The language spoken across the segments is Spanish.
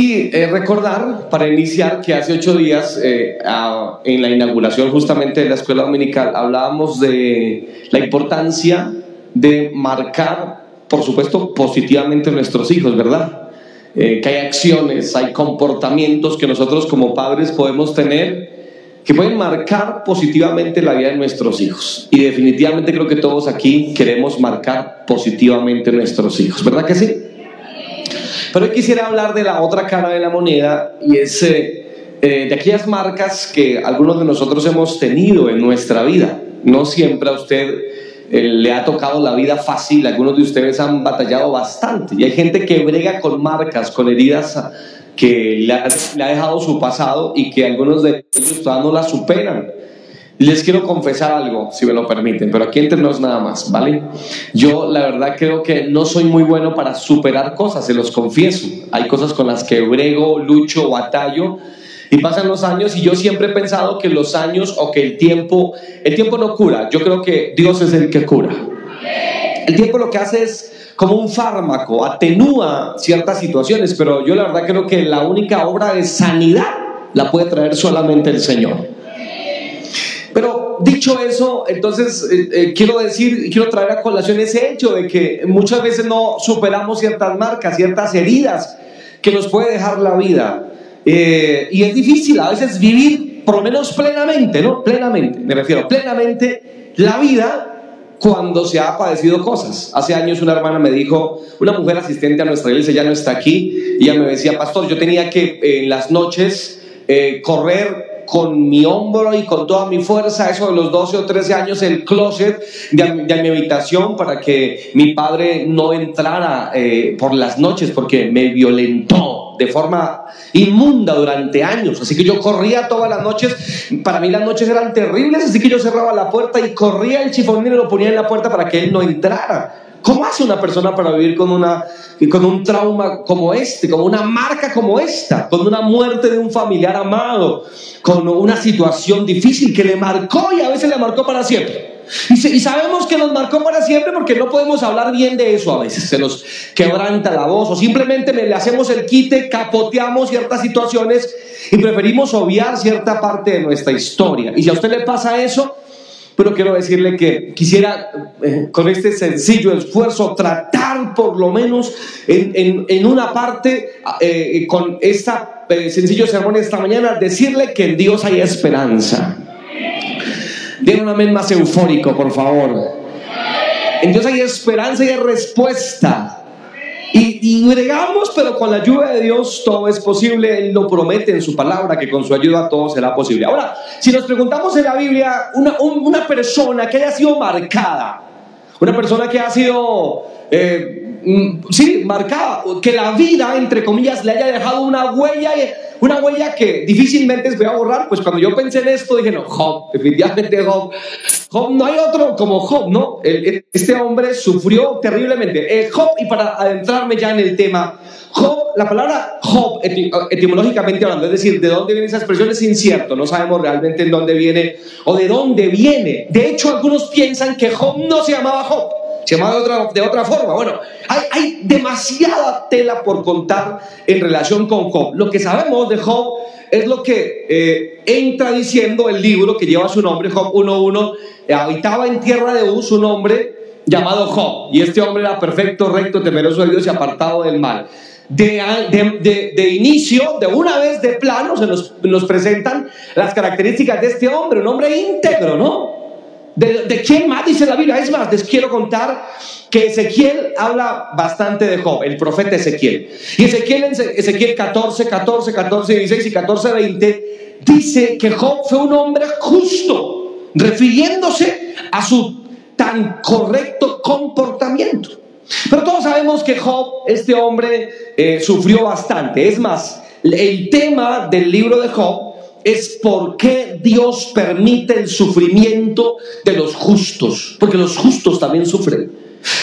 Y eh, recordar, para iniciar, que hace ocho días, eh, en la inauguración justamente de la escuela dominical, hablábamos de la importancia de marcar, por supuesto, positivamente a nuestros hijos, ¿verdad? Eh, que hay acciones, hay comportamientos que nosotros como padres podemos tener que pueden marcar positivamente la vida de nuestros hijos. Y definitivamente creo que todos aquí queremos marcar positivamente nuestros hijos, ¿verdad que sí? Pero hoy quisiera hablar de la otra cara de la moneda y es eh, eh, de aquellas marcas que algunos de nosotros hemos tenido en nuestra vida. No siempre a usted eh, le ha tocado la vida fácil, algunos de ustedes han batallado bastante y hay gente que brega con marcas, con heridas que le ha, le ha dejado su pasado y que algunos de ellos todavía no la superan. Les quiero confesar algo, si me lo permiten, pero aquí entre nos nada más, ¿vale? Yo la verdad creo que no soy muy bueno para superar cosas, se los confieso. Hay cosas con las que brego, lucho, batallo, y pasan los años y yo siempre he pensado que los años o que el tiempo, el tiempo no cura, yo creo que Dios es el que cura. El tiempo lo que hace es como un fármaco, atenúa ciertas situaciones, pero yo la verdad creo que la única obra de sanidad la puede traer solamente el Señor. Dicho eso, entonces eh, eh, quiero decir, quiero traer a colación ese hecho de que muchas veces no superamos ciertas marcas, ciertas heridas que nos puede dejar la vida. Eh, y es difícil a veces vivir, por lo menos plenamente, ¿no? Plenamente, me refiero, plenamente la vida cuando se ha padecido cosas. Hace años una hermana me dijo, una mujer asistente a nuestra iglesia ya no está aquí, y ella me decía, pastor, yo tenía que en las noches correr con mi hombro y con toda mi fuerza, eso de los 12 o 13 años, el closet de, mi habitación para que mi padre no entrara eh, por las noches porque me violentó de forma inmunda durante años. Así que yo corría todas las noches, para mí las noches eran terribles, así que yo cerraba la puerta y corría el chifonero y lo ponía en la puerta para que él no entrara. ¿Cómo hace una persona para vivir con, una, con un trauma como este, con una marca como esta, con una muerte de un familiar amado, con una situación difícil que le marcó y a veces le marcó para siempre? Y, y, sabemos que nos marcó para siempre porque no podemos hablar bien de eso a veces. Se nos quebranta la voz o simplemente le hacemos el quite, capoteamos ciertas situaciones y preferimos obviar cierta parte de nuestra historia. Y si a usted le pasa eso, pero quiero decirle que quisiera eh, con este sencillo esfuerzo tratar por lo menos en, en, una parte eh, con este sencillo sermón esta mañana, decirle que en Dios hay esperanza. Den un amén más eufórico, por favor. En Dios hay esperanza y hay respuesta. Y, bregamos, pero con la ayuda de Dios todo es posible. Él lo promete en su palabra, que con su ayuda todo será posible. Ahora, si nos preguntamos en la Biblia, una, una persona que haya sido marcada, una persona que ha sido, eh, sí, marcada, que la vida, entre comillas, le haya dejado una huella una huella que difícilmente se voy a borrar, pues cuando yo pensé en esto dije, no, Job, definitivamente Job, Job, no hay otro como Job, ¿no? Este hombre sufrió terriblemente. Eh, Job, y para adentrarme ya en el tema, Job, la palabra Job, etimológicamente hablando, es decir, de dónde viene esa expresión es incierto, no sabemos realmente en dónde viene o de dónde viene. De hecho, algunos piensan que Job no se llamaba Job se llama de otra, de otra forma. Bueno, hay, hay demasiada tela por contar en relación con Job. Lo que sabemos de Job es lo que eh, entra diciendo el libro que lleva su nombre, Job 1.1. Eh, habitaba en tierra de Uz un hombre llamado Job. Y este hombre era perfecto, recto, temeroso de Dios y apartado del mal. De, de, de, inicio, de una vez de plano, se nos, nos presentan las características de este hombre, un hombre íntegro, ¿no? ¿De, quién más dice la Biblia? Es más, les quiero contar que Ezequiel habla bastante de Job, el profeta Ezequiel. Y Ezequiel Ezequiel 14, 14, 14, 16 y 14, 20 dice que Job fue un hombre justo, refiriéndose a su tan correcto comportamiento. Pero todos sabemos que Job, este hombre, eh, sufrió bastante. Es más, el tema del libro de Job es por qué Dios permite el sufrimiento de los justos, porque los justos también sufren.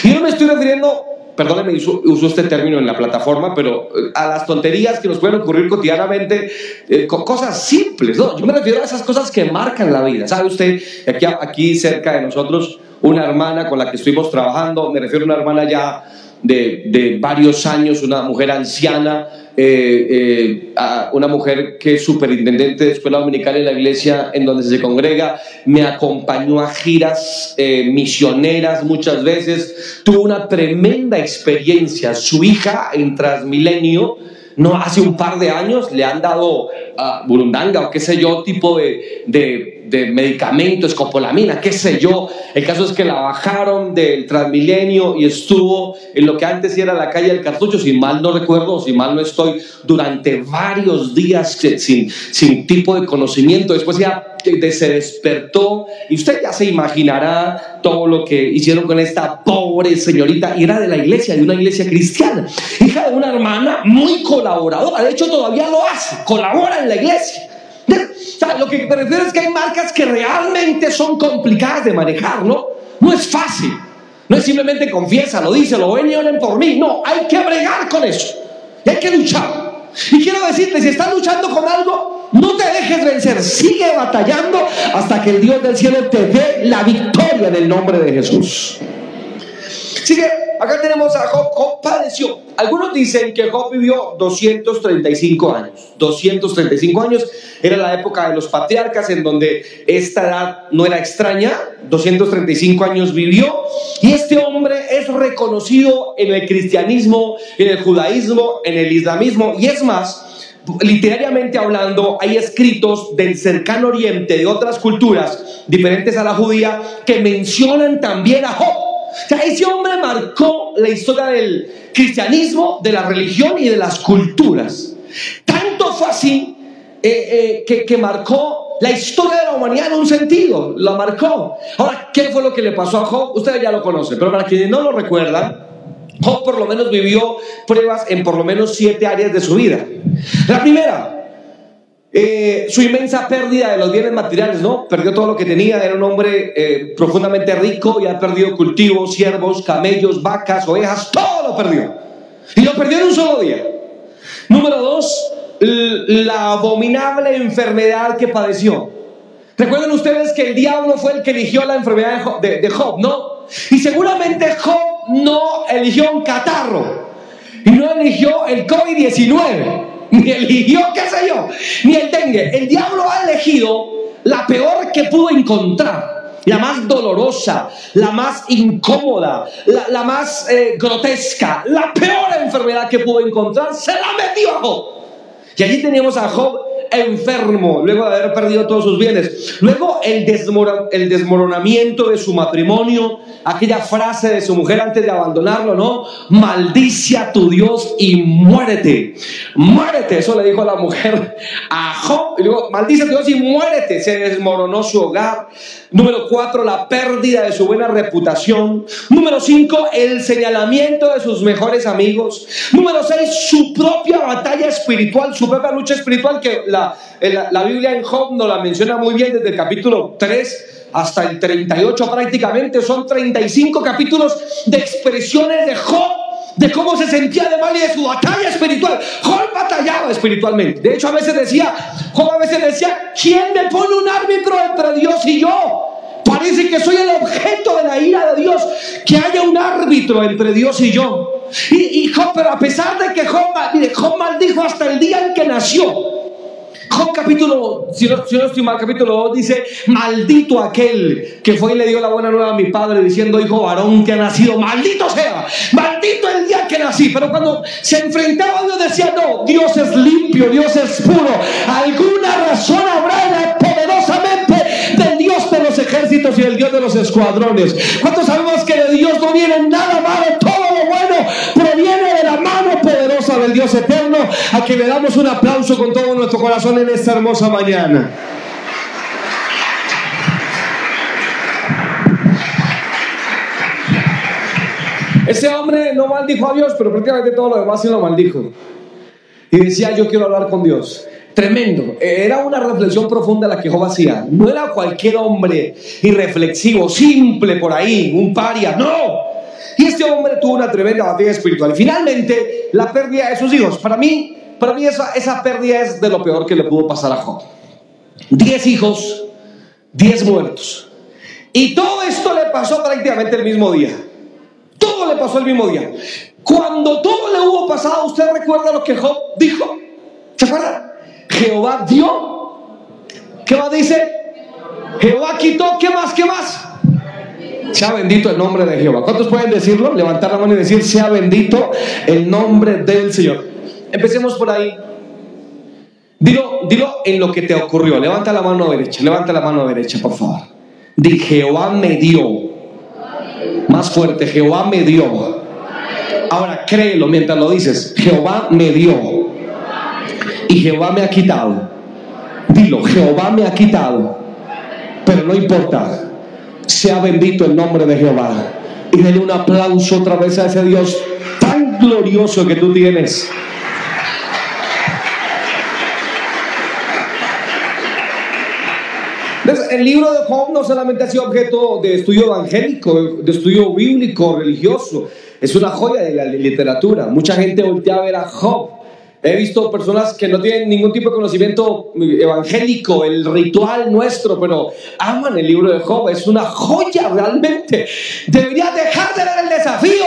Y no me estoy refiriendo, perdóneme, uso, este término en la plataforma, pero eh, a las tonterías que nos pueden ocurrir cotidianamente, eh, con cosas simples, ¿no? Yo me refiero a esas cosas que marcan la vida. ¿Sabe usted? Aquí, aquí cerca de nosotros, una hermana con la que estuvimos trabajando, me refiero a una hermana ya de, de varios años, una mujer anciana, eh, a una mujer que es superintendente de escuela dominical en la iglesia en donde se congrega, me acompañó a giras misioneras muchas veces, tuvo una tremenda experiencia. Su hija en Transmilenio, no hace un par de años le han dado a burundanga o qué sé yo, tipo de, de medicamento, escopolamina, qué sé yo. El caso es que la bajaron del Transmilenio y estuvo en lo que antes era la calle del Cartucho, si mal no recuerdo, si mal no estoy, durante varios días sin, sin tipo de conocimiento. Después ya se despertó y usted ya se imaginará todo lo que hicieron con esta pobre señorita y era de la iglesia, de una iglesia cristiana, hija de una hermana muy colaboradora, de hecho todavía lo hace, colabora en la iglesia. Lo que me refiero es que hay marcas que realmente son complicadas de manejar, ¿no? No es fácil. No es simplemente confiesa, lo dice, lo oren por mí. No, hay que bregar con eso. Hay que luchar. Y quiero decirte, si estás luchando con algo, no te dejes vencer, sigue batallando hasta que el Dios del cielo te dé la victoria en el nombre de Jesús. Sigue, acá tenemos a Job, Job padeció. Algunos dicen que Job vivió 235 años. 235 años era la época de los patriarcas en donde esta edad no era extraña. 235 años vivió y este hombre es reconocido en el cristianismo, en el judaísmo, en el islamismo y es más, literariamente hablando, hay escritos del cercano oriente, de otras culturas diferentes a la judía, que mencionan también a Job. O sea, ese hombre marcó la historia del cristianismo, de la religión y de las culturas. Tanto fue así eh, eh, que, marcó la historia de la humanidad en un sentido, la marcó. Ahora, ¿qué fue lo que le pasó a Job? Ustedes ya lo conocen, pero para quienes no lo recuerdan, Job por lo menos vivió pruebas en por lo menos siete áreas de su vida. La primera, eh, su inmensa pérdida de los bienes materiales, ¿no? Perdió todo lo que tenía, era un hombre eh, profundamente rico y ha perdido cultivos, siervos, camellos, vacas, ovejas, todo lo perdió. Y lo perdió en un solo día. Número dos, la abominable enfermedad que padeció. Recuerden ustedes que el diablo fue el que eligió la enfermedad de, de Job, ¿no? Y seguramente Job no eligió un catarro y no eligió el COVID-19 ni eligió, qué sé yo, ni el dengue. El diablo ha elegido la peor que pudo encontrar, la más dolorosa, la más incómoda, la, más eh, grotesca, la peor enfermedad que pudo encontrar, se la metió a Job. Y allí teníamos a Job enfermo, luego de haber perdido todos sus bienes. Luego el, el desmoronamiento de su matrimonio, aquella frase de su mujer antes de abandonarlo, ¿no? Maldice a tu Dios y muérete. Muérete, eso le dijo a la mujer a Job. Y luego, maldice a tu Dios y muérete. Se desmoronó su hogar. Número cuatro, la pérdida de su buena reputación. Número cinco, el señalamiento de sus mejores amigos. Número seis, su propia batalla espiritual, su propia lucha espiritual que la la, Biblia en Job nos la menciona muy bien desde el capítulo 3 hasta el 38 prácticamente. Son 35 capítulos de expresiones de Job de cómo se sentía de mal y de su batalla espiritual. Job batallaba espiritualmente. De hecho, a veces decía, Job a veces decía, ¿quién me pone un árbitro entre Dios y yo? Parece que soy el objeto de la ira de Dios, que haya un árbitro entre Dios y yo. Y, Job, pero a pesar de que Job, Job maldijo hasta el día en que nació, Job capítulo, si no, si no estoy mal, capítulo 2 dice, maldito aquel que fue y le dio la buena nueva a mi padre diciendo, hijo varón que ha nacido, maldito sea, maldito el día que nací. Pero cuando se enfrentaba a Dios decía, no, Dios es limpio, Dios es puro. Alguna razón habrá poderosamente del Dios de los ejércitos y del Dios de los escuadrones. ¿Cuántos sabemos que de Dios no viene nada malo? Todo lo bueno proviene de la mano poderosa del Dios eterno, a quien le damos un aplauso con todo nuestro corazón en esta hermosa mañana. Ese hombre no maldijo a Dios, pero prácticamente todo lo demás sí lo maldijo. Y decía, yo quiero hablar con Dios. Tremendo. Era una reflexión profunda la que Job hacía. No era cualquier hombre irreflexivo, simple por ahí, un paria. No. Y este hombre tuvo una tremenda batalla espiritual. Y finalmente, la pérdida de sus hijos. Para mí, para mí esa, esa pérdida es de lo peor que le pudo pasar a Job. Diez hijos, diez muertos. Y todo esto le pasó prácticamente el mismo día. Todo le pasó el mismo día. Cuando todo le hubo pasado, ¿usted recuerda lo que Job dijo? ¿Se acuerda? Jehová dio. Jehová dice, Jehová quitó, ¿qué más? ¿Qué más? Sea bendito el nombre de Jehová. ¿Cuántos pueden decirlo? Levantar la mano y decir, sea bendito el nombre del Señor. Empecemos por ahí. Dilo, dilo en lo que te ocurrió. Levanta la mano derecha, levanta la mano derecha, por favor. Di, Jehová me dio. Más fuerte, Jehová me dio. Ahora créelo mientras lo dices. Jehová me dio. Y Jehová me ha quitado. Dilo, Jehová me ha quitado. Pero no importa. Sea bendito el nombre de Jehová. Y denle un aplauso otra vez a ese Dios tan glorioso que tú tienes. El libro de Job no solamente ha sido objeto de estudio evangélico, de estudio bíblico, religioso, es una joya de la literatura. Mucha gente voltea a ver a Job. He visto personas que no tienen ningún tipo de conocimiento evangélico, el ritual nuestro, pero aman el libro de Job. Es una joya realmente. Deberías dejar de ver el desafío,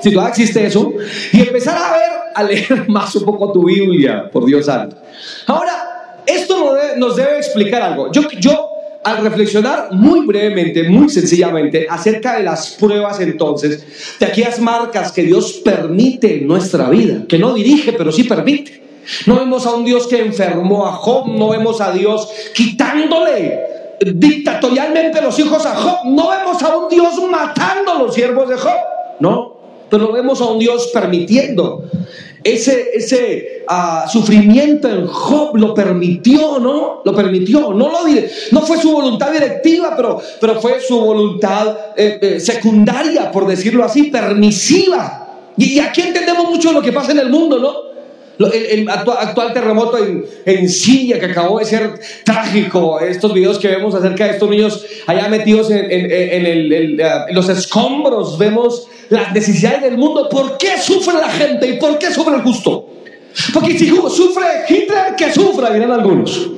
si todavía existe eso, y empezar a ver, a leer más un poco tu Biblia, por Dios santo. Ahora, esto nos debe, explicar algo. Yo, yo al reflexionar muy brevemente, muy sencillamente, acerca de las pruebas entonces, de aquellas marcas que Dios permite en nuestra vida, que no dirige, pero sí permite. No vemos a un Dios que enfermó a Job, no vemos a Dios quitándole dictatorialmente los hijos a Job, no vemos a un Dios matando a los siervos de Job, no, pero vemos a un Dios permitiendo ese, ese ah, sufrimiento en Job lo permitió, ¿no? Lo permitió. No, lo, no fue su voluntad directiva, pero, pero fue su voluntad eh, eh, secundaria, por decirlo así, permisiva. Y, aquí entendemos mucho lo que pasa en el mundo, ¿no? El, actual, terremoto en, en Siria que acabó de ser trágico, estos videos que vemos acerca de estos niños allá metidos en, en, en los escombros, vemos las necesidades del mundo. ¿Por qué sufre la gente y por qué sufre el justo? Porque si sufre Hitler, que sufra, dirán algunos.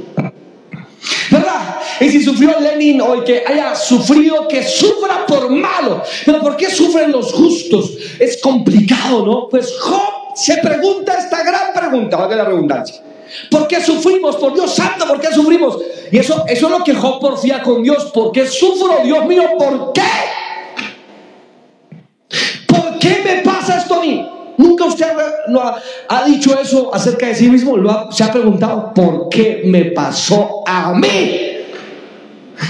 ¿Verdad? Y si sufrió Lenin o el que haya sufrido, que sufra por malo. Pero ¿por qué sufren los justos? Es complicado, ¿no? Pues Job se pregunta esta gran pregunta, valga la redundancia. ¿Por qué sufrimos? Por Dios santo, ¿por qué sufrimos? Y eso, eso es lo que Job porfía con Dios. ¿Por qué sufro, Dios mío? ¿Por qué? ¿Por qué me pasa esto a mí? Nunca usted ha, dicho eso acerca de sí mismo. se ha preguntado, ¿por qué me pasó a mí?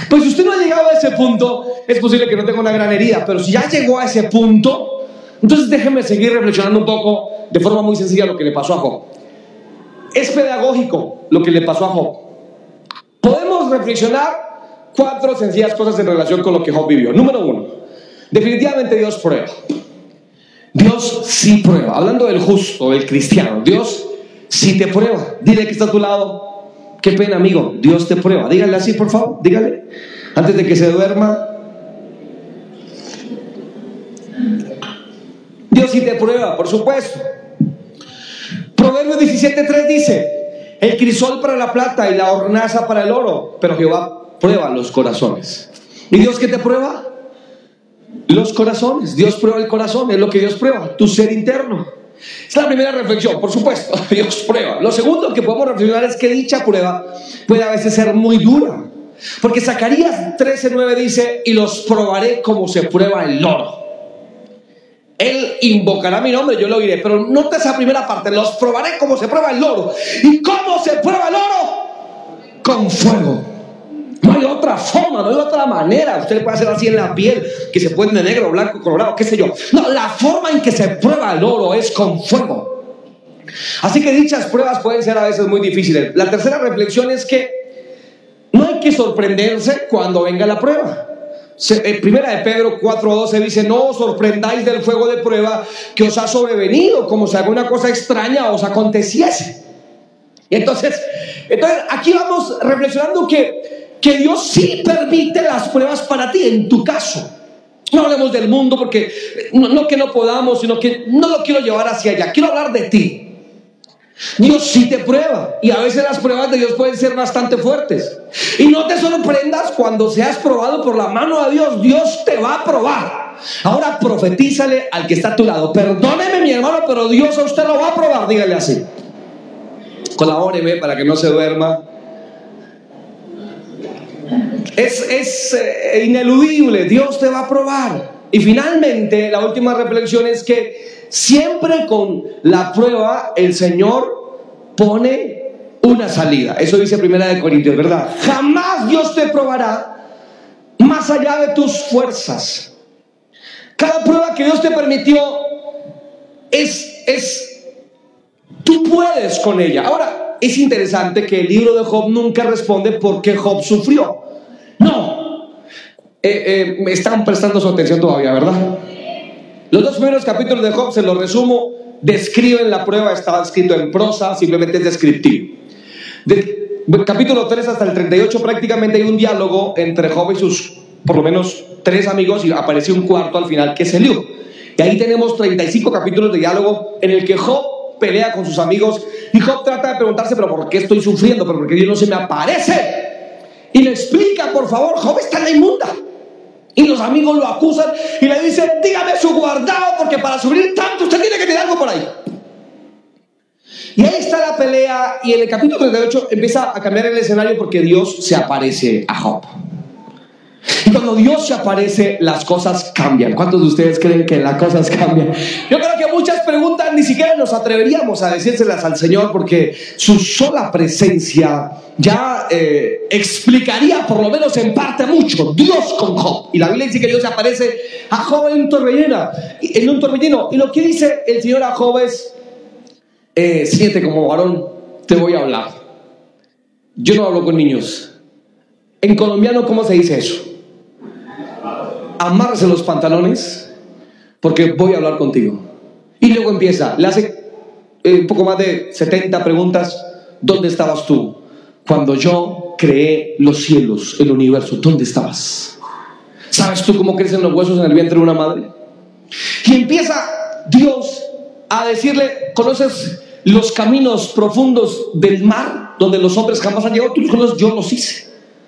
Pues si usted no ha llegado a ese punto, es posible que no tenga una gran herida, pero si ya llegó a ese punto, entonces déjeme seguir reflexionando un poco de forma muy sencilla lo que le pasó a Job. Es pedagógico lo que le pasó a Job. Podemos reflexionar cuatro sencillas cosas en relación con lo que Job vivió. Número uno, definitivamente Dios prueba. Dios sí prueba. Hablando del justo, del cristiano, Dios sí te prueba. Dile que está a tu lado. Qué pena, amigo. Dios te prueba. Dígale así, por favor. Dígale. Antes de que se duerma. Dios sí te prueba, por supuesto. Proverbios 17.3 dice, el crisol para la plata y la hornaza para el oro, pero Jehová prueba los corazones. ¿Y Dios qué te prueba? Los corazones. Dios prueba el corazón, es lo que Dios prueba, tu ser interno. Es la primera reflexión, por supuesto, Dios prueba. Lo segundo que podemos reflexionar es que dicha prueba puede a veces ser muy dura. Porque Zacarías 13:9 dice, y los probaré como se prueba el oro. Él invocará mi nombre, yo lo oiré. Pero nota esa primera parte, los probaré como se prueba el oro. ¿Y cómo se prueba el oro? Con fuego. No hay otra forma, no hay otra manera. Usted puede hacer así en la piel, que se puede de negro, blanco, colorado, qué sé yo. No, la forma en que se prueba el oro es con fuego. Así que dichas pruebas pueden ser a veces muy difíciles. La tercera reflexión es que no hay que sorprenderse cuando venga la prueba. Eh, primera de Pedro 4:12 dice, no os sorprendáis del fuego de prueba que os ha sobrevenido, como si alguna cosa extraña os aconteciese. Y entonces, entonces aquí vamos reflexionando que que Dios sí permite las pruebas para ti, en tu caso. No hablemos del mundo porque no, que no podamos, sino que no lo quiero llevar hacia allá. Quiero hablar de ti. Dios sí te prueba y a veces las pruebas de Dios pueden ser bastante fuertes. Y no te sorprendas cuando seas probado por la mano de Dios. Dios te va a probar. Ahora profetízale al que está a tu lado. Perdóneme mi hermano, pero Dios a usted lo va a probar. Dígale así. Colabóreme para que no se duerma. Es, es eh, ineludible. Dios te va a probar. Y finalmente, la última reflexión es que siempre con la prueba el Señor pone una salida. Eso dice Primera de Corintios, ¿verdad? Jamás Dios te probará más allá de tus fuerzas. Cada prueba que Dios te permitió es, es, tú puedes con ella. Ahora, es interesante que el libro de Job nunca responde por qué Job sufrió. Eh, eh, están prestando su atención todavía, ¿verdad? Los dos primeros capítulos de Job, se los resumo, describen la prueba, estaba escrito en prosa, simplemente es descriptivo. Del capítulo 3 hasta el 38 prácticamente hay un diálogo entre Job y sus por lo menos tres amigos y aparece un cuarto al final que es Eliú. Y ahí tenemos 35 capítulos de diálogo en el que Job pelea con sus amigos y Job trata de preguntarse, pero ¿por qué estoy sufriendo? ¿Pero por qué Dios no se me aparece? Y le explica, por favor, Job está en la inmunda. Y los amigos lo acusan y le dicen, dígame su guardado porque para sufrir tanto usted tiene que tener algo por ahí. Y ahí está la pelea y en el capítulo 38 empieza a cambiar el escenario porque Dios se aparece a Job. Cuando Dios se aparece, las cosas cambian. ¿Cuántos de ustedes creen que las cosas cambian? Yo creo que muchas preguntas ni siquiera nos atreveríamos a decírselas al Señor porque su sola presencia ya eh, explicaría por lo menos en parte mucho. Dios con Job. Y la Biblia dice que Dios se aparece a Job en un torbellino. En un torbellino. Y lo que dice el Señor a Job es, eh, siete como varón, te voy a hablar. Yo no hablo con niños. En colombiano, ¿cómo se dice eso? Amárrese los pantalones porque voy a hablar contigo. Y luego empieza, le hace eh, un poco más de 70 preguntas. ¿Dónde estabas tú? Cuando yo creé los cielos, el universo, ¿dónde estabas? ¿Sabes tú cómo crecen los huesos en el vientre de una madre? Y empieza Dios a decirle, ¿conoces los caminos profundos del mar donde los hombres jamás han llegado? Tú los conoces, yo los hice.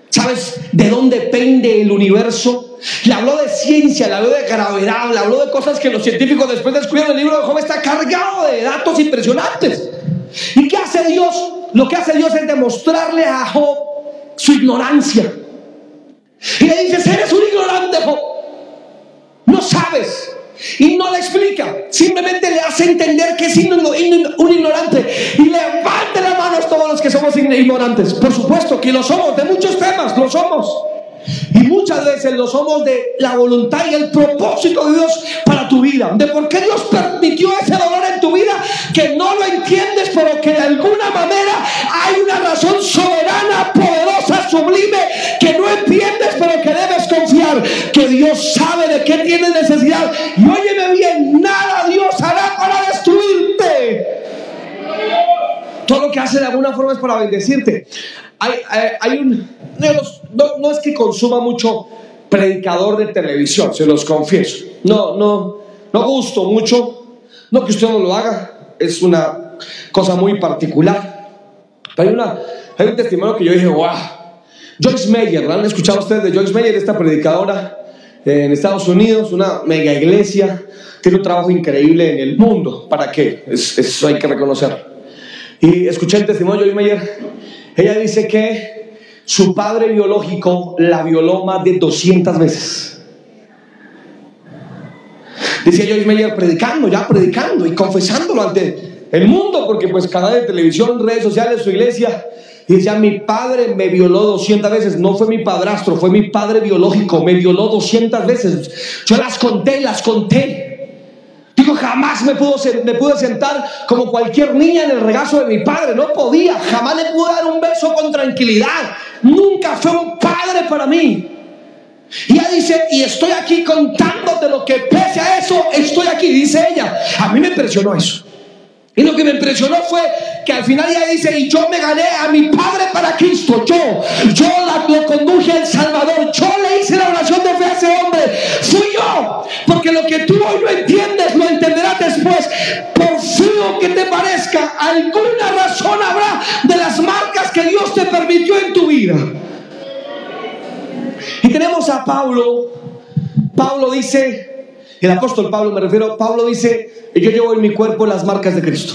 ¿Sabes de dónde pende el universo? Le habló de ciencia, le habló de gravedad, le habló de cosas que los científicos después descubrieron. El libro de Job está cargado de datos impresionantes. ¿Y qué hace Dios? Lo que hace Dios es demostrarle a Job su ignorancia. Y le dice, eres un ignorante, Job. No sabes. Y no le explica, simplemente le hace entender que es un ignorante. Y levante las manos todos los que somos ignorantes. Por supuesto que lo somos, de muchos temas, lo somos. Y muchas veces lo somos de la voluntad y el propósito de Dios para tu vida. De por qué Dios permitió ese dolor en tu vida que no lo entiendes, pero que de alguna manera hay una razón soberana, poderosa, sublime, que no entiendes, pero que debes confiar. Que Dios sabe de qué tienes necesidad. Y óyeme bien, nada Dios hará para destruirte. Todo lo que hace de alguna forma es para bendecirte. Hay, hay, un. No, no, es que consuma mucho predicador de televisión, se los confieso. No, no, no gusto mucho. No que usted no lo haga, es una cosa muy particular. Hay, una, hay un testimonio que yo dije, wow. Joyce Meyer, ¿han escuchado ustedes de Joyce Meyer, esta predicadora en Estados Unidos, una mega iglesia? Tiene un trabajo increíble en el mundo. ¿Para qué? eso hay que reconocer. Y escuché el testimonio de Joyce Meyer. Ella dice que su padre biológico la violó más de 200 veces. Decía Joyce Meyer predicando, ya predicando y confesándolo ante el mundo, porque pues canal de televisión, redes sociales, su iglesia. Y decía, mi padre me violó 200 veces. No fue mi padrastro, fue mi padre biológico. Me violó 200 veces. Yo las conté, las conté. Digo, jamás me, pudo, me pude sentar como cualquier niña en el regazo de mi padre. No podía. Jamás le pude dar un beso con tranquilidad. Nunca fue un padre para mí. Y ella dice, y estoy aquí contándote lo que pese a eso, estoy aquí, dice ella. A mí me impresionó eso. Y lo que me impresionó fue que al final ella dice, y yo me gané a mi Padre para Cristo, yo, yo la, lo conduje al Salvador, yo le hice la oración de fe a ese hombre, porque lo que tú hoy no entiendes, lo entenderás después, por feo que te parezca, alguna razón habrá de las marcas que Dios te permitió en tu vida. Y tenemos a Pablo, Pablo dice, el apóstol Pablo, me refiero, Pablo dice, yo llevo en mi cuerpo las marcas de Cristo.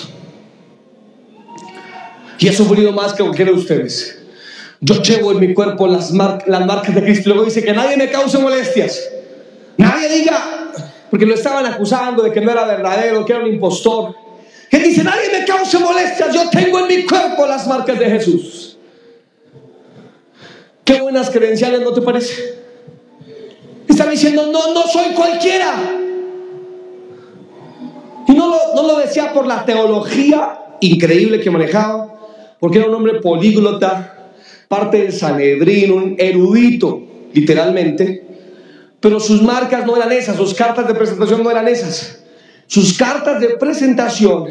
Y he sufrido más que cualquiera de ustedes. Yo llevo en mi cuerpo las, las marcas de Cristo. Luego dice que nadie me cause molestias. Nadie diga, porque lo estaban acusando de que no era verdadero, que era un impostor. Él dice, nadie me cause molestias, yo tengo en mi cuerpo las marcas de Jesús. Qué buenas credenciales, ¿no te parece? Está diciendo, no, no soy cualquiera. Y no lo, no lo decía por la teología increíble que manejaba, porque era un hombre políglota, parte del Sanedrín, un erudito, literalmente. Pero sus marcas no eran esas, sus cartas de presentación no eran esas. Sus cartas de presentación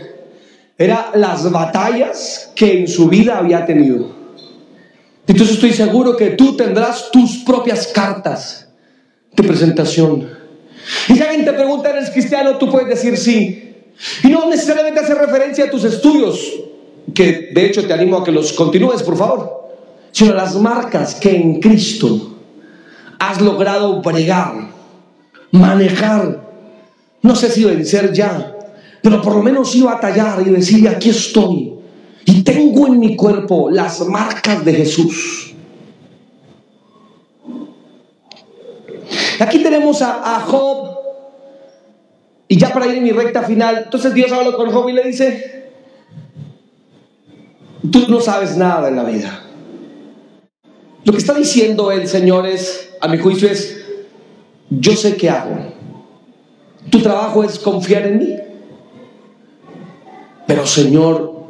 eran las batallas que en su vida había tenido. Entonces estoy seguro que tú tendrás tus propias cartas de presentación. Y si alguien te pregunta, ¿eres cristiano? Tú puedes decir sí. Y no necesariamente hace referencia a tus estudios, que de hecho te animo a que los continúes, por favor, sino a las marcas que en Cristo has logrado bregar, manejar. No sé si vencer ya, pero por lo menos iba a tallar y decir, aquí estoy. Y tengo en mi cuerpo las marcas de Jesús. Aquí tenemos a, Job. Y ya para ir en mi recta final, entonces Dios habla con Job y le dice, tú no sabes nada en la vida. Lo que está diciendo el Señor es, a mi juicio, es, yo sé qué hago. Tu trabajo es confiar en mí. Pero Señor,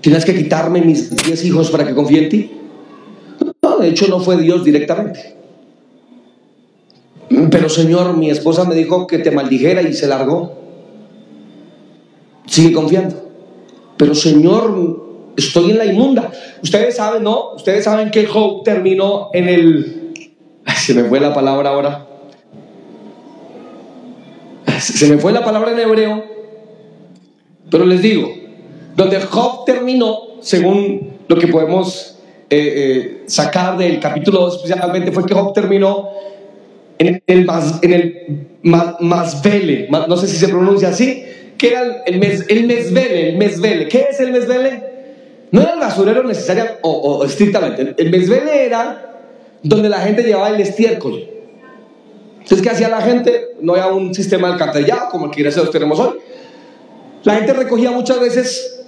¿tienes que quitarme mis diez hijos para que confíe en ti? No, de hecho no fue Dios directamente. Pero Señor, mi esposa me dijo que te maldijera y se largó. Sigue confiando. Pero Señor, estoy en la inmunda. Ustedes saben, ¿no? Ustedes saben que Job terminó en el... Se me fue la palabra ahora. Se me fue la palabra en hebreo. Pero les digo, donde Job terminó, según lo que podemos eh, eh, sacar del capítulo 2 especialmente, fue que Job terminó en el, más, en el Masvele, no sé si se pronuncia así, que era el, mes, el Mesvele, el Mesvele. ¿Qué es el Mesvele? No era el basurero necesario o, estrictamente. El Mesvele era donde la gente llevaba el estiércol. Entonces, ¿qué hacía la gente? No había un sistema de alcantarillado como el que gracias a tenemos hoy. La gente recogía muchas veces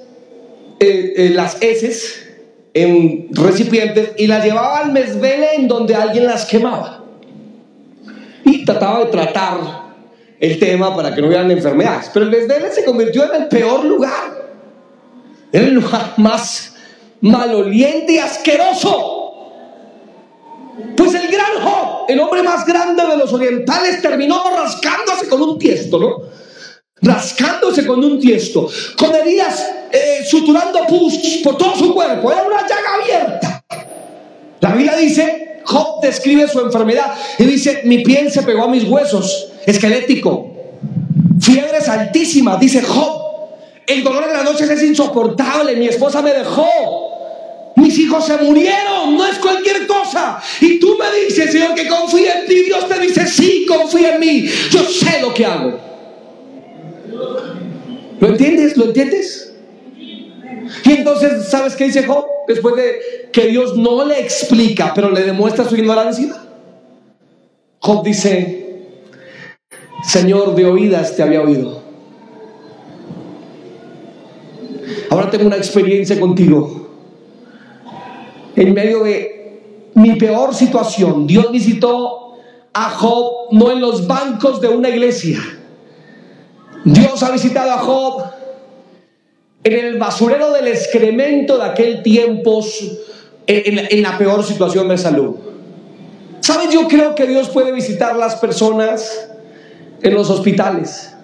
eh, eh, las heces en recipientes y las llevaba al Mesvele en donde alguien las quemaba y trataba de tratar el tema para que no hubieran enfermedades. Pero el Besdele se convirtió en el peor lugar, en el lugar más maloliente y asqueroso. Pues el gran Job, el hombre más grande de los orientales, terminó rascándose con un tiesto, ¿no? Rascándose con un tiesto, con heridas, eh, suturando pus por todo su cuerpo, era una llaga abierta. La Biblia dice Job describe su enfermedad y dice, mi piel se pegó a mis huesos, esquelético. Fiebres altísimas, dice Job. El dolor de la noche es insoportable, mi esposa me dejó. Mis hijos se murieron, no es cualquier cosa. Y tú me dices, Señor, que confía en ti. Dios te dice, sí, confía en mí. Yo sé lo que hago. ¿Lo entiendes? ¿Lo entiendes? Y entonces, ¿sabes qué dice Job? Después de que Dios no le explica, pero le demuestra su ignorancia. Job dice, Señor, de oídas te había oído. Ahora tengo una experiencia contigo. En medio de mi peor situación, Dios visitó a Job no en los bancos de una iglesia. Dios ha visitado a Job en el basurero del excremento de aquel tiempo, en, la peor situación de salud. ¿Sabes? Yo creo que Dios puede visitar las personas en los hospitales.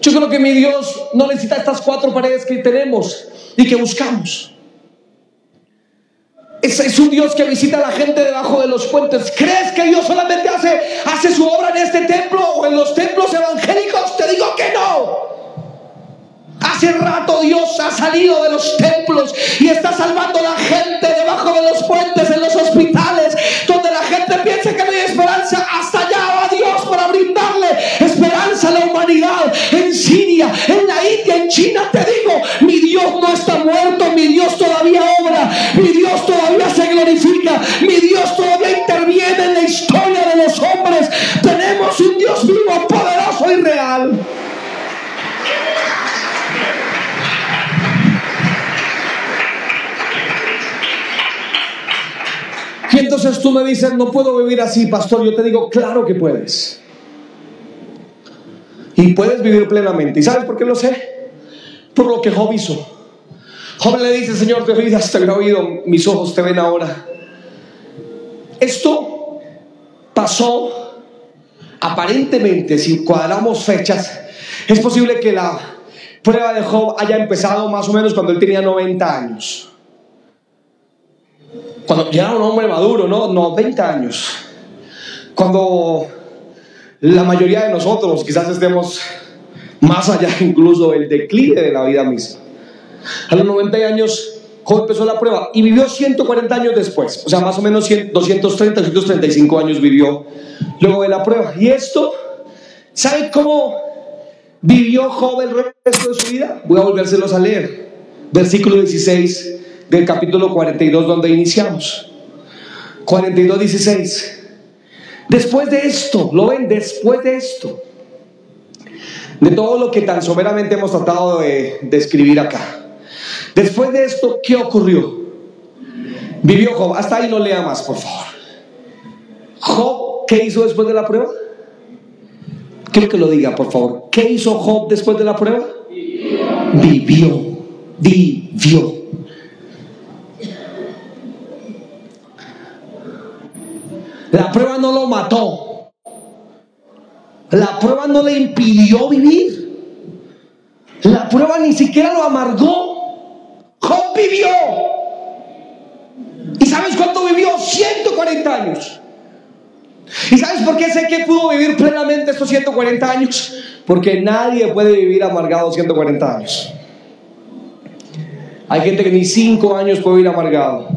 Yo creo que mi Dios no necesita estas cuatro paredes que tenemos y que buscamos. Es, es, un Dios que visita a la gente debajo de los puentes. ¿Crees que Dios solamente hace, hace su obra en este templo o en los templos evangélicos? Te digo que no. Hace rato Dios ha salido de los templos y está salvando a la gente debajo de los puentes, en los hospitales, donde la gente piensa que no hay esperanza. Hasta allá va Dios para brindarle esperanza a la humanidad. En Siria, en la India, en China, te digo, mi Dios no está muerto, mi Dios todavía obra, mi Dios todavía mi Dios todavía interviene en la historia de los hombres. Tenemos un Dios vivo, poderoso y real. Y entonces tú me dices, no puedo vivir así, pastor. Yo te digo, claro que puedes. Y puedes vivir plenamente. ¿Y sabes por qué lo sé? Por lo que Job hizo. Job le dice, Señor, te oídas, te había oído, mis ojos te ven ahora. Esto pasó aparentemente, si cuadramos fechas, es posible que la prueba de Job haya empezado más o menos cuando él tenía 90 años. Cuando ya era un hombre maduro, ¿no? 90 años. Cuando la mayoría de nosotros quizás estemos más allá incluso del declive de la vida misma. A los 90 años, Job empezó la prueba y vivió 140 años después, o sea, más o menos 230, 235 años vivió luego de la prueba. Y esto, ¿sabe cómo vivió Job el resto de su vida? Voy a volvérselos a leer. Versículo 16 del capítulo 42 donde iniciamos. 42, 16. Después de esto, ¿lo ven? Después de esto, de todo lo que tan soberamente hemos tratado de describir acá. Después de esto, ¿qué ocurrió? Vivió Job. Hasta ahí no lea más, por favor. Job, ¿qué hizo después de la prueba? Quiero que lo diga, por favor. ¿Qué hizo Job después de la prueba? Vivió. Vivió. La prueba no lo mató. La prueba no le impidió vivir. La prueba ni siquiera lo amargó. Vivió. ¿Y sabes cuánto vivió? 140 años. ¿Y sabes por qué sé que pudo vivir plenamente estos 140 años? Porque nadie puede vivir amargado 140 años. Hay gente que ni 5 años puede vivir amargado.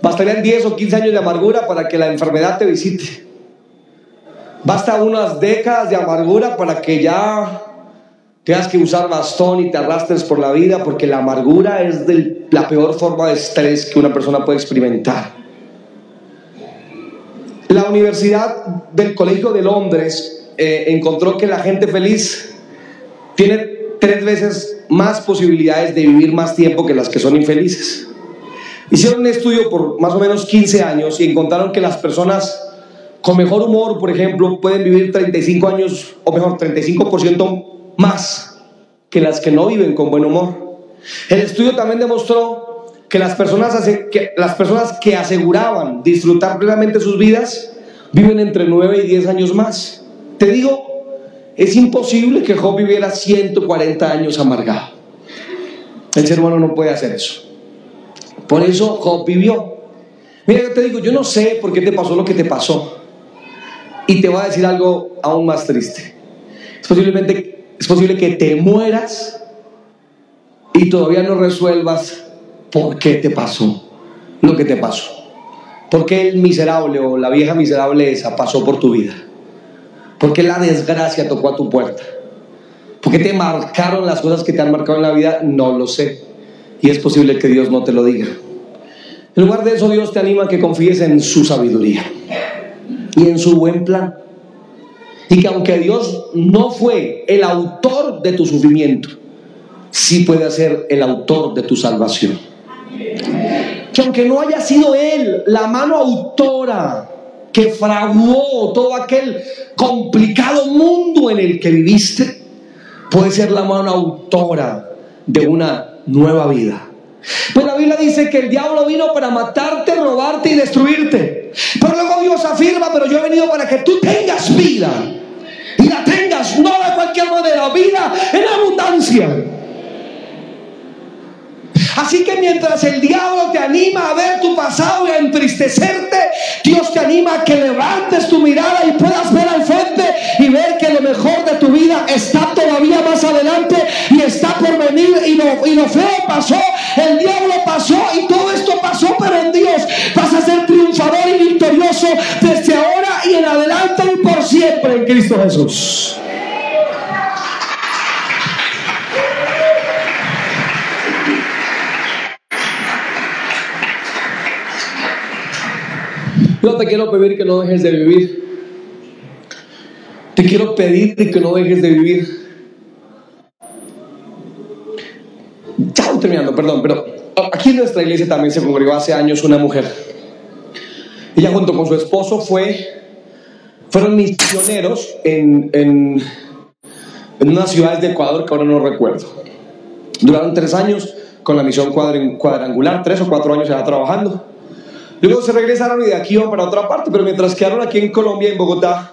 Bastarían 10 o 15 años de amargura para que la enfermedad te visite. Basta unas décadas de amargura para que ya tengas que usar bastón y te arrastres por la vida, porque la amargura es la peor forma de estrés que una persona puede experimentar. La Universidad del Colegio de Londres eh, encontró que la gente feliz tiene tres veces más posibilidades de vivir más tiempo que las que son infelices. Hicieron un estudio por más o menos 15 años y encontraron que las personas con mejor humor, por ejemplo, pueden vivir 35 años, o mejor, 35% más que las que no viven con buen humor. El estudio también demostró que las personas, que, las personas que aseguraban disfrutar plenamente sus vidas viven entre 9 y 10 años más. Te digo, es imposible que Job viviera 140 años amargado. El ser humano no puede hacer eso. Por eso Job vivió. Mira, yo te digo, yo no sé por qué te pasó lo que te pasó. Y te voy a decir algo aún más triste. Es, posiblemente, es posible que te mueras y todavía no resuelvas por qué te pasó lo que te pasó. ¿Por qué el miserable o la vieja miserable esa pasó por tu vida? ¿Por qué la desgracia tocó a tu puerta? ¿Por qué te marcaron las cosas que te han marcado en la vida? No lo sé. Y es posible que Dios no te lo diga. En lugar de eso, Dios te anima a que confíes en su sabiduría y en su buen plan. Y que aunque Dios no fue el autor de tu sufrimiento, sí puede ser el autor de tu salvación. Que aunque no haya sido Él la mano autora que fraguó todo aquel complicado mundo en el que viviste, puede ser la mano autora de una nueva vida. Pues la Biblia dice que el diablo vino para matarte, robarte y destruirte. Pero luego Dios afirma, pero yo he venido para que tú tengas vida. Y la tengas, no de cualquier manera, vida en abundancia. Así que mientras el diablo te anima a ver tu pasado y a entristecerte, Dios te anima a que levantes tu mirada y puedas ver al frente y ver que lo mejor de tu vida está todavía más adelante y está por venir y lo, y lo feo pasó, el diablo pasó y todo esto pasó, pero en Dios vas a ser triunfador y victorioso desde Cristo Jesús. Yo te quiero pedir que no dejes de vivir. Te quiero pedir que no dejes de vivir. Ya terminando, perdón, pero aquí en nuestra iglesia también se congregó hace años una mujer. Ella junto con su esposo fue fueron misioneros en, en, en unas ciudades de Ecuador que ahora no recuerdo. Duraron tres años con la misión cuadrangular, tres o cuatro años ya trabajando. Luego se regresaron y de aquí iban para otra parte, pero mientras quedaron aquí en Colombia, en Bogotá,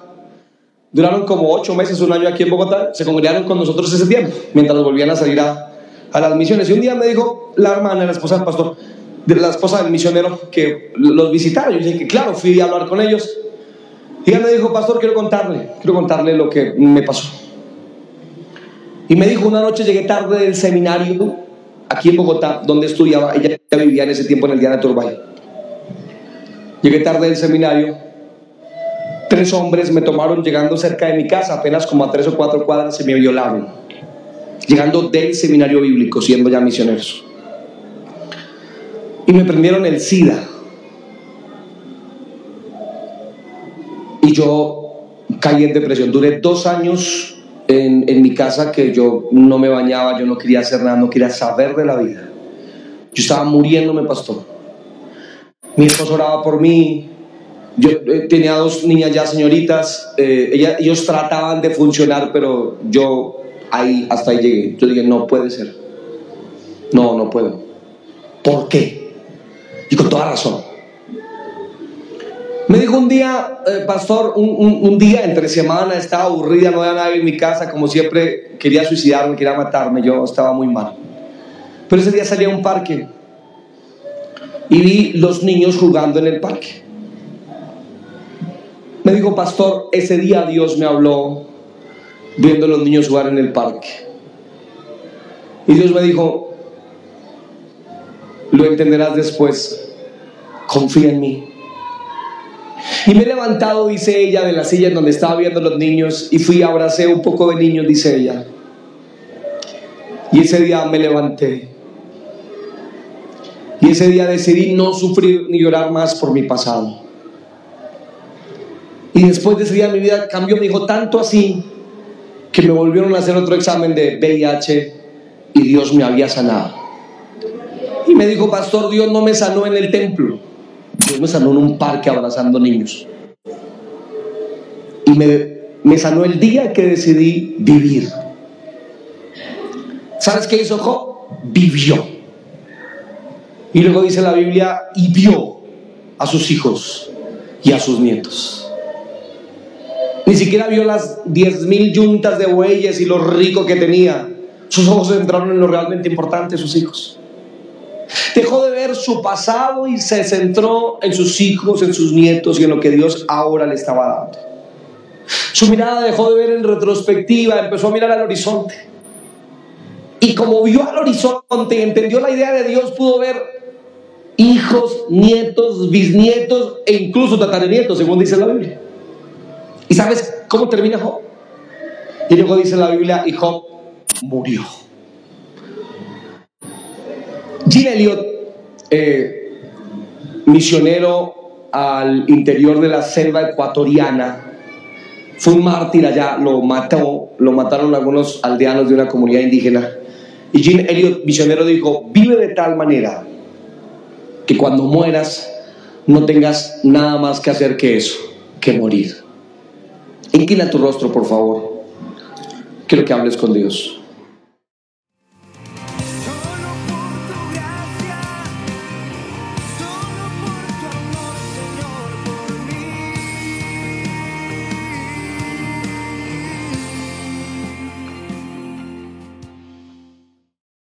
duraron como ocho meses, un año aquí en Bogotá, se congregaron con nosotros ese tiempo, mientras volvían a salir a, a las misiones. Y un día me dijo la hermana, la esposa del pastor, de la esposa del misionero, que los visitaron. Yo dije que claro, fui a hablar con ellos. Y ella me dijo, pastor, quiero contarle, quiero contarle lo que me pasó. Y me dijo, una noche llegué tarde del seminario aquí en Bogotá, donde estudiaba, ella vivía en ese tiempo en el Diana Turbay. Llegué tarde del seminario. Tres hombres me tomaron llegando cerca de mi casa, apenas como a tres o cuatro cuadras, se me violaron. Llegando del seminario bíblico, siendo ya misioneros. Y me prendieron el SIDA. Y yo caí en depresión. Duré dos años en, en, mi casa que yo no me bañaba, yo no quería hacer nada, no quería saber de la vida. Yo estaba muriéndome, pastor mi esposo oraba por mí, yo eh, tenía dos niñas ya señoritas, eh, ellos trataban de funcionar, pero yo ahí, hasta ahí llegué. Yo dije, no puede ser. No, no puedo. ¿Por qué? Y con toda razón. Me dijo un día, eh, pastor, un, un, día entre semana, estaba aburrida, no había nadie en mi casa, como siempre, quería suicidarme, quería matarme, yo estaba muy mal. Pero ese día salí a un parque y vi los niños jugando en el parque. Me dijo, pastor, ese día Dios me habló viendo a los niños jugar en el parque. Y Dios me dijo, lo entenderás después, confía en mí. Y me he levantado, dice ella, de la silla en donde estaba viendo los niños y fui, abracé un poco de niños, dice ella. Y ese día me levanté y ese día decidí no sufrir ni llorar más por mi pasado. Y después de ese día mi vida cambió, me dijo tanto así que me volvieron a hacer otro examen de VIH y Dios me había sanado. Y me dijo, pastor, Dios no me sanó en el templo, Dios me sanó en un parque abrazando niños. Y me, me sanó el día que decidí vivir. ¿Sabes qué hizo Job? Vivió. Y luego dice la Biblia, y vio a sus hijos y a sus nietos. Ni siquiera vio las diez mil yuntas de bueyes y lo rico que tenía. Sus ojos se centraron en lo realmente importante, sus hijos. Dejó de su pasado y se centró en sus hijos, en sus nietos y en lo que Dios ahora le estaba dando. Su mirada dejó de ver en retrospectiva, empezó a mirar al horizonte. Y como vio al horizonte y entendió la idea de Dios, pudo ver hijos, nietos, bisnietos e incluso tataranietos, según dice la Biblia. ¿Y sabes cómo termina Job? Y luego dice la Biblia, y Job murió. Gene Elliot, eh, misionero al interior de la selva ecuatoriana, fue un mártir allá, lo mató, lo mataron algunos aldeanos de una comunidad indígena. Y Gene Elliot, misionero, dijo, vive de tal manera que cuando mueras no tengas nada más que hacer que eso, que morir. Inclina tu rostro, por favor. Quiero que hables con Dios.